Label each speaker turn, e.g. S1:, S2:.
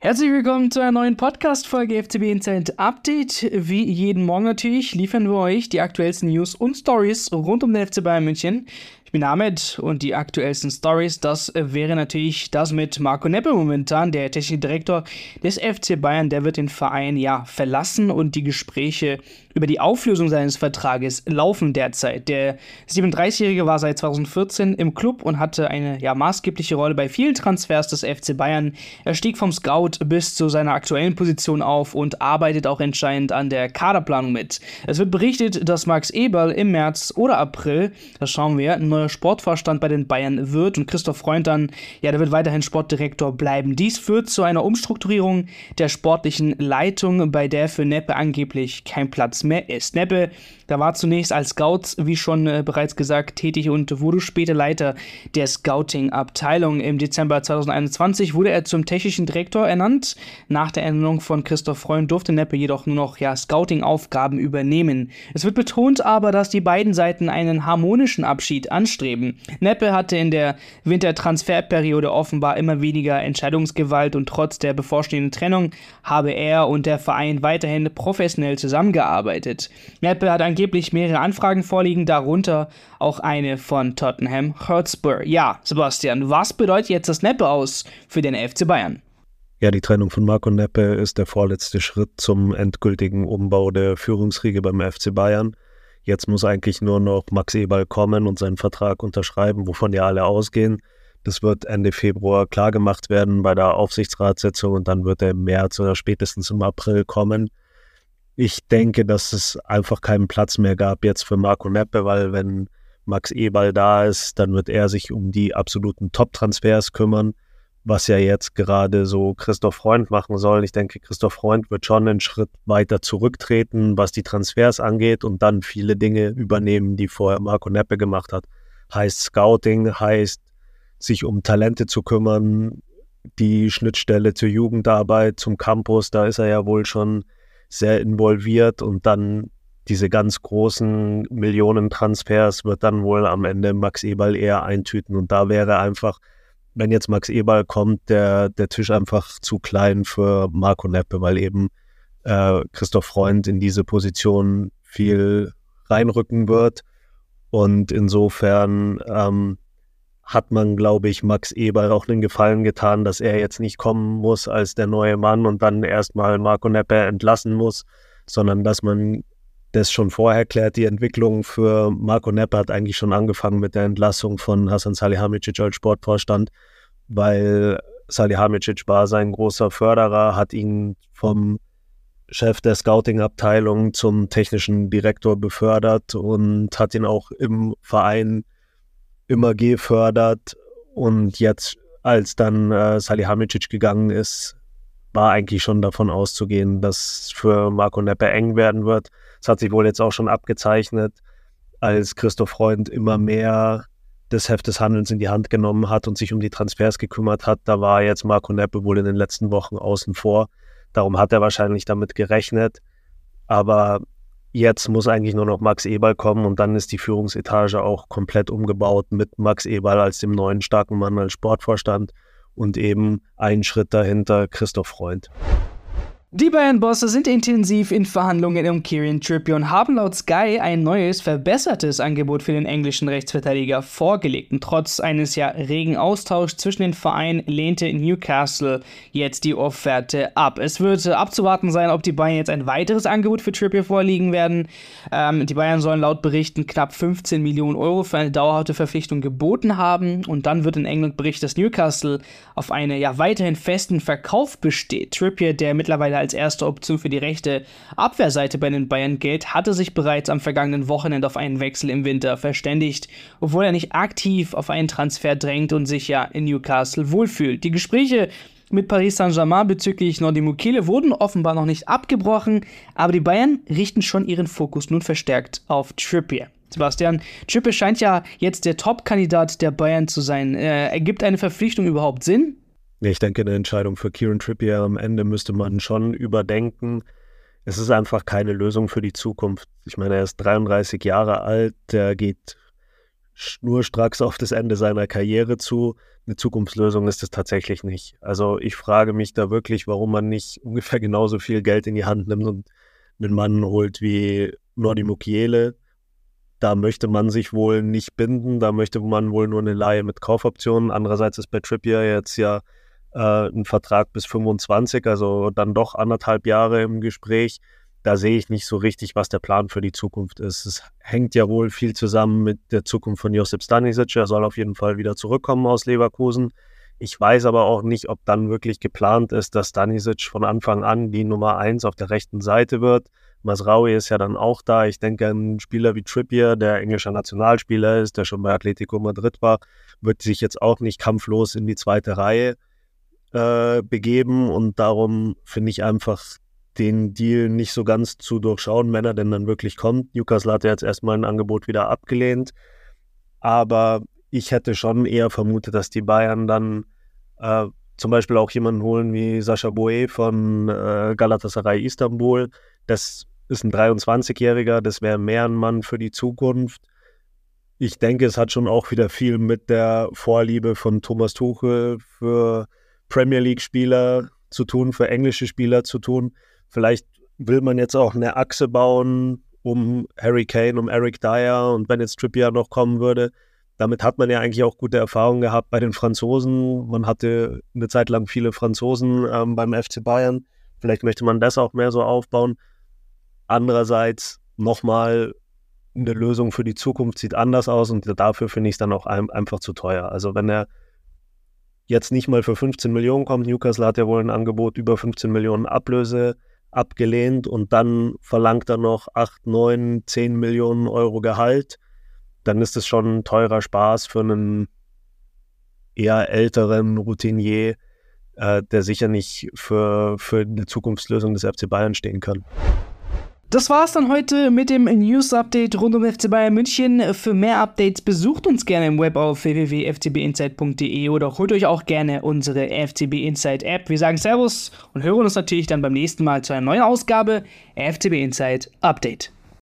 S1: Herzlich willkommen zu einer neuen Podcast-Folge FCB Inside Update. Wie jeden Morgen natürlich liefern wir euch die aktuellsten News und Stories rund um den FC Bayern München. Ich bin Ahmed und die aktuellsten Stories, das wäre natürlich das mit Marco Neppe momentan, der technische Direktor des FC Bayern, der wird den Verein ja verlassen und die Gespräche über die Auflösung seines Vertrages laufen derzeit. Der 37-Jährige war seit 2014 im Club und hatte eine ja, maßgebliche Rolle bei vielen Transfers des FC Bayern. Er stieg vom Scout bis zu seiner aktuellen Position auf und arbeitet auch entscheidend an der Kaderplanung mit. Es wird berichtet, dass Max Eberl im März oder April, das schauen wir, ein neuer Sportvorstand bei den Bayern wird und Christoph Freund dann, ja, der wird weiterhin Sportdirektor bleiben. Dies führt zu einer Umstrukturierung der sportlichen Leitung, bei der für Neppe angeblich kein Platz mehr mehr ist. Neppe, da war zunächst als Scout, wie schon äh, bereits gesagt, tätig und wurde später Leiter der Scouting-Abteilung. Im Dezember 2021 wurde er zum technischen Direktor ernannt. Nach der Ernennung von Christoph Freund durfte Neppe jedoch nur noch ja, Scouting-Aufgaben übernehmen. Es wird betont aber, dass die beiden Seiten einen harmonischen Abschied anstreben. Neppe hatte in der Wintertransferperiode offenbar immer weniger Entscheidungsgewalt und trotz der bevorstehenden Trennung habe er und der Verein weiterhin professionell zusammengearbeitet arbeitet. Apple hat angeblich mehrere Anfragen vorliegen, darunter auch eine von Tottenham Hotspur. Ja, Sebastian, was bedeutet jetzt das Neppe aus für den FC Bayern?
S2: Ja, die Trennung von Marco Neppe ist der vorletzte Schritt zum endgültigen Umbau der Führungsriege beim FC Bayern. Jetzt muss eigentlich nur noch Max Eberl kommen und seinen Vertrag unterschreiben, wovon ja alle ausgehen. Das wird Ende Februar klargemacht werden bei der Aufsichtsratssitzung und dann wird er im März oder spätestens im April kommen. Ich denke, dass es einfach keinen Platz mehr gab jetzt für Marco Neppe, weil wenn Max Eberl da ist, dann wird er sich um die absoluten Top-Transfers kümmern, was ja jetzt gerade so Christoph Freund machen soll. Ich denke, Christoph Freund wird schon einen Schritt weiter zurücktreten, was die Transfers angeht und dann viele Dinge übernehmen, die vorher Marco Neppe gemacht hat. Heißt Scouting, heißt sich um Talente zu kümmern, die Schnittstelle zur Jugendarbeit, zum Campus, da ist er ja wohl schon sehr involviert und dann diese ganz großen Millionentransfers wird dann wohl am Ende Max Eberl eher eintüten. Und da wäre einfach, wenn jetzt Max Eberl kommt, der, der Tisch einfach zu klein für Marco Neppe, weil eben äh, Christoph Freund in diese Position viel reinrücken wird. Und insofern ähm, hat man, glaube ich, Max Eber auch den Gefallen getan, dass er jetzt nicht kommen muss als der neue Mann und dann erstmal Marco Neppe entlassen muss, sondern dass man das schon vorher klärt. Die Entwicklung für Marco Neppe hat eigentlich schon angefangen mit der Entlassung von Hasan Salihamidzic als Sportvorstand, weil Salihamidzic war sein großer Förderer, hat ihn vom Chef der Scouting-Abteilung zum technischen Direktor befördert und hat ihn auch im Verein immer gefördert und jetzt, als dann äh, Salihamidzic gegangen ist, war eigentlich schon davon auszugehen, dass für Marco Neppe eng werden wird. Es hat sich wohl jetzt auch schon abgezeichnet, als Christoph Freund immer mehr das Heft des Handelns in die Hand genommen hat und sich um die Transfers gekümmert hat. Da war jetzt Marco Neppe wohl in den letzten Wochen außen vor. Darum hat er wahrscheinlich damit gerechnet. Aber Jetzt muss eigentlich nur noch Max Eberl kommen und dann ist die Führungsetage auch komplett umgebaut mit Max Eberl als dem neuen starken Mann als Sportvorstand und eben einen Schritt dahinter Christoph Freund.
S1: Die Bayern-Bosse sind intensiv in Verhandlungen um Kieran Trippier und haben laut Sky ein neues, verbessertes Angebot für den englischen Rechtsverteidiger vorgelegt. Und trotz eines ja regen Austauschs zwischen den Vereinen lehnte Newcastle jetzt die Offerte ab. Es wird abzuwarten sein, ob die Bayern jetzt ein weiteres Angebot für Trippier vorlegen werden. Ähm, die Bayern sollen laut Berichten knapp 15 Millionen Euro für eine dauerhafte Verpflichtung geboten haben. Und dann wird in England berichtet, dass Newcastle auf einen ja weiterhin festen Verkauf besteht. Trippier, der mittlerweile als erste Option für die rechte Abwehrseite bei den Bayern gilt, hatte sich bereits am vergangenen Wochenende auf einen Wechsel im Winter verständigt, obwohl er nicht aktiv auf einen Transfer drängt und sich ja in Newcastle wohlfühlt. Die Gespräche mit Paris Saint-Germain bezüglich Nordi Mukele wurden offenbar noch nicht abgebrochen, aber die Bayern richten schon ihren Fokus nun verstärkt auf Trippier. Sebastian, Trippier scheint ja jetzt der Top-Kandidat der Bayern zu sein. Äh, ergibt eine Verpflichtung überhaupt Sinn?
S2: Ich denke, eine Entscheidung für Kieran Trippier am Ende müsste man schon überdenken. Es ist einfach keine Lösung für die Zukunft. Ich meine, er ist 33 Jahre alt, der geht schnurstracks auf das Ende seiner Karriere zu. Eine Zukunftslösung ist es tatsächlich nicht. Also ich frage mich da wirklich, warum man nicht ungefähr genauso viel Geld in die Hand nimmt und einen Mann holt wie Nordi Mukiele. Da möchte man sich wohl nicht binden, da möchte man wohl nur eine Laie mit Kaufoptionen. Andererseits ist bei Trippier jetzt ja äh, ein Vertrag bis 25, also dann doch anderthalb Jahre im Gespräch da sehe ich nicht so richtig, was der Plan für die Zukunft ist. Es hängt ja wohl viel zusammen mit der Zukunft von Josip Stanisic. Er soll auf jeden Fall wieder zurückkommen aus Leverkusen. Ich weiß aber auch nicht, ob dann wirklich geplant ist, dass Stanisic von Anfang an die Nummer eins auf der rechten Seite wird. Masraui ist ja dann auch da. Ich denke, ein Spieler wie Trippier, der englischer Nationalspieler ist, der schon bei Atletico Madrid war, wird sich jetzt auch nicht kampflos in die zweite Reihe äh, begeben. Und darum finde ich einfach den Deal nicht so ganz zu durchschauen, wenn er denn dann wirklich kommt. Newcastle hat ja jetzt erstmal ein Angebot wieder abgelehnt. Aber ich hätte schon eher vermutet, dass die Bayern dann äh, zum Beispiel auch jemanden holen wie Sascha Boe von äh, Galatasaray Istanbul. Das ist ein 23-Jähriger, das wäre mehr ein Mann für die Zukunft. Ich denke, es hat schon auch wieder viel mit der Vorliebe von Thomas Tuchel für Premier League-Spieler zu tun, für englische Spieler zu tun. Vielleicht will man jetzt auch eine Achse bauen, um Harry Kane, um Eric Dyer und wenn jetzt Trippier noch kommen würde. Damit hat man ja eigentlich auch gute Erfahrungen gehabt bei den Franzosen. Man hatte eine Zeit lang viele Franzosen ähm, beim FC Bayern. Vielleicht möchte man das auch mehr so aufbauen. Andererseits nochmal eine Lösung für die Zukunft sieht anders aus und dafür finde ich es dann auch ein, einfach zu teuer. Also wenn er jetzt nicht mal für 15 Millionen kommt, Newcastle hat ja wohl ein Angebot über 15 Millionen Ablöse abgelehnt und dann verlangt er noch 8, 9, 10 Millionen Euro Gehalt, dann ist es schon ein teurer Spaß für einen eher älteren Routinier, äh, der sicher nicht für, für eine Zukunftslösung des FC Bayern stehen kann.
S1: Das war's dann heute mit dem News-Update rund um FC Bayern München. Für mehr Updates besucht uns gerne im Web auf www.ftbinsight.de oder holt euch auch gerne unsere FTB Insight App. Wir sagen Servus und hören uns natürlich dann beim nächsten Mal zu einer neuen Ausgabe FTB Insight Update.